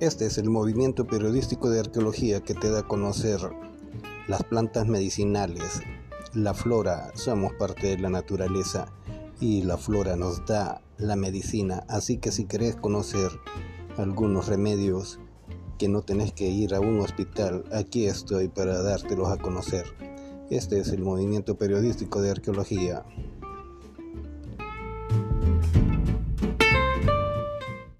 Este es el movimiento periodístico de arqueología que te da a conocer las plantas medicinales, la flora, somos parte de la naturaleza y la flora nos da la medicina, así que si querés conocer algunos remedios que no tenés que ir a un hospital, aquí estoy para dártelos a conocer. Este es el movimiento periodístico de arqueología.